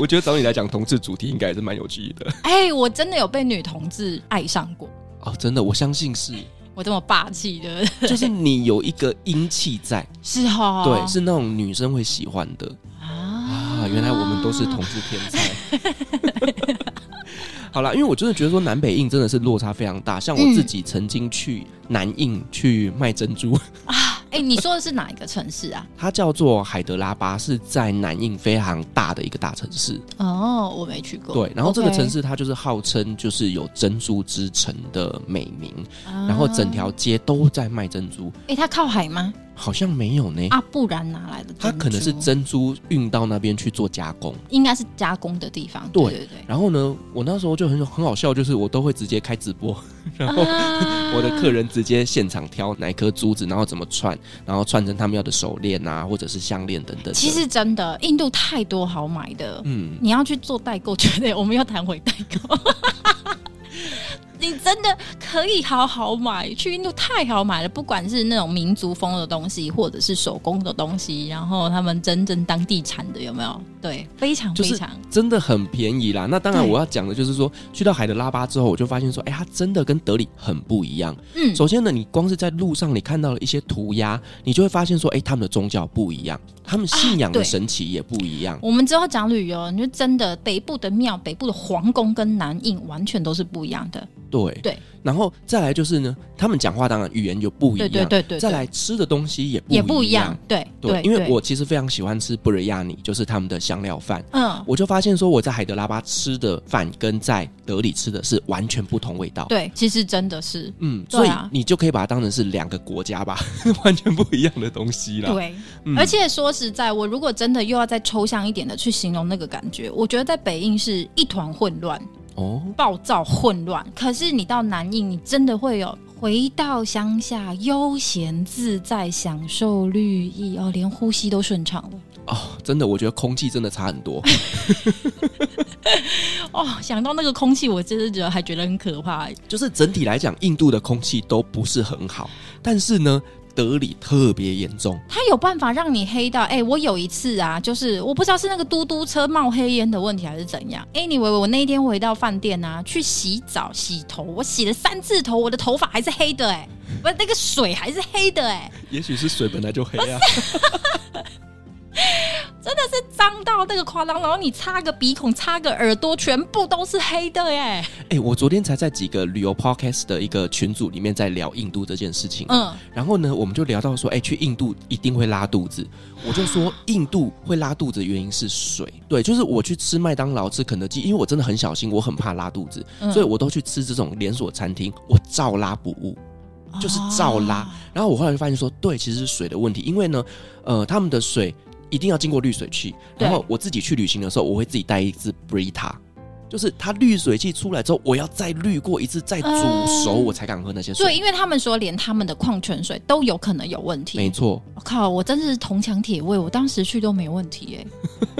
我觉得找你来讲同志主题，应该也是蛮有趣的。哎、欸，我真的有被女同志爱上过哦，真的，我相信是。我这么霸气的，就是你有一个英气在，是哈、哦，对，是那种女生会喜欢的原来我们都是同志天才。好了，因为我真的觉得说南北印真的是落差非常大。像我自己曾经去南印去卖珍珠、嗯、啊。哎、欸，你说的是哪一个城市啊？它叫做海德拉巴，是在南印非常大的一个大城市。哦，我没去过。对，然后这个城市它就是号称就是有珍珠之城的美名，啊、然后整条街都在卖珍珠。哎、欸，它靠海吗？好像没有呢。啊，不然哪来的？它可能是珍珠运到那边去做加工，应该是加工的地方。对对对。然后呢，我那时候就很很好笑，就是我都会直接开直播，然后、啊、我的客人直接现场挑哪颗珠子，然后怎么串，然后串成他们要的手链啊，或者是项链等等。其实真的，印度太多好买的。嗯，你要去做代购，绝对我们要谈回代购。你真的可以好好买，去印度太好买了。不管是那种民族风的东西，或者是手工的东西，然后他们真正当地产的有没有？对，非常非常真的很便宜啦。那当然，我要讲的就是说，去到海德拉巴之后，我就发现说，哎、欸，它真的跟德里很不一样。嗯，首先呢，你光是在路上你看到了一些涂鸦，你就会发现说，哎、欸，他们的宗教不一样，他们信仰的神奇也不一样。啊、我们之后讲旅游，你就真的北部的庙、北部的皇宫跟南印完全都是不一样的。对对，然后再来就是呢，他们讲话当然语言就不一样，对对对对。再来吃的东西也不也不一样，对对。因为我其实非常喜欢吃布瑞亚尼，就是他们的香料饭。嗯，我就发现说我在海德拉巴吃的饭跟在德里吃的是完全不同味道。对，其实真的是，嗯，所以你就可以把它当成是两个国家吧，完全不一样的东西啦。对，而且说实在，我如果真的又要再抽象一点的去形容那个感觉，我觉得在北印是一团混乱。哦，暴躁混乱。可是你到南印，你真的会有回到乡下，悠闲自在，享受绿意哦，连呼吸都顺畅了。哦，真的，我觉得空气真的差很多。哦，想到那个空气，我真的觉得还觉得很可怕。就是整体来讲，印度的空气都不是很好，但是呢。德里特别严重，他有办法让你黑到哎、欸！我有一次啊，就是我不知道是那个嘟嘟车冒黑烟的问题还是怎样。Anyway，我那一天回到饭店啊，去洗澡洗头，我洗了三次头，我的头发还是黑的哎、欸，不是那个水还是黑的哎、欸。也许是水本来就黑啊。真的是脏到那个夸张，然后你擦个鼻孔、擦个耳朵，全部都是黑的耶！哎、欸，我昨天才在几个旅游 podcast 的一个群组里面在聊印度这件事情。嗯，然后呢，我们就聊到说，哎、欸，去印度一定会拉肚子。我就说，印度会拉肚子的原因是水。对，就是我去吃麦当劳、吃肯德基，因为我真的很小心，我很怕拉肚子，嗯、所以我都去吃这种连锁餐厅，我照拉不误，就是照拉。哦、然后我后来就发现说，对，其实是水的问题，因为呢，呃，他们的水。一定要经过滤水器，然后我自己去旅行的时候，我会自己带一支 Brita，就是它滤水器出来之后，我要再滤过一次，再煮熟，我才敢喝那些水。对，因为他们说连他们的矿泉水都有可能有问题。没错，我靠，我真的是铜墙铁卫，我当时去都没问题哎。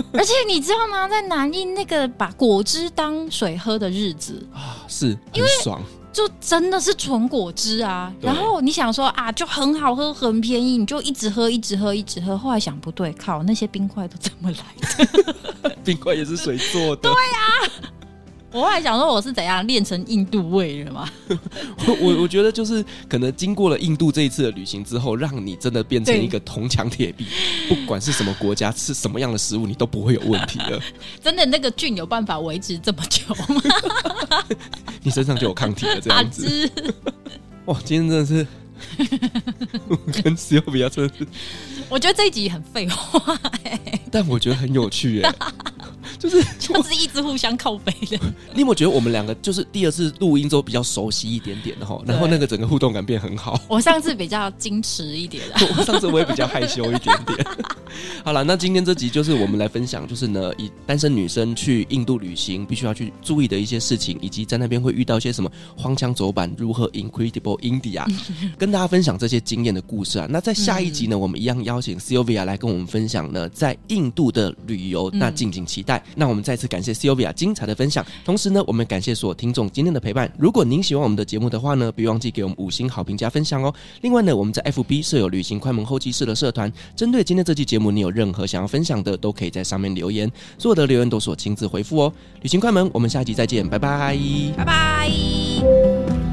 而且你知道吗，在南印那个把果汁当水喝的日子啊，是很爽。就真的是纯果汁啊，然后你想说啊，就很好喝，很便宜，你就一直喝，一直喝，一直喝。后来想不对，靠，那些冰块都怎么来的？冰块也是水做的。对呀、啊。我还想说我是怎样练成印度味了吗？我我觉得就是可能经过了印度这一次的旅行之后，让你真的变成一个铜墙铁壁，不管是什么国家吃什么样的食物，你都不会有问题了。真的那个菌有办法维持这么久吗？你身上就有抗体了，这样子。哇，今天真的是 跟 Sylvia 真的是，我觉得这一集很废话，但我觉得很有趣哎。就是就是一直互相靠背的。你有没有觉得我们两个就是第二次录音之后比较熟悉一点点的哈？然后那个整个互动感变很好。我上次比较矜持一点，我上次我也比较害羞一点点。好了，那今天这集就是我们来分享，就是呢，以单身女生去印度旅行必须要去注意的一些事情，以及在那边会遇到一些什么荒腔走板，如何 Incredible India，跟大家分享这些经验的故事啊。那在下一集呢，我们一样邀请 Sylvia 来跟我们分享呢，在印度的旅游，那敬请期待。那我们再次感谢 Sylvia 精彩的分享，同时呢，我们感谢所有听众今天的陪伴。如果您喜欢我们的节目的话呢，别忘记给我们五星好评加分享哦。另外呢，我们在 FB 设有旅行快门后期室的社团，针对今天这期节目，你有任何想要分享的，都可以在上面留言，所有的留言都是我亲自回复哦。旅行快门，我们下集再见，拜拜，拜拜。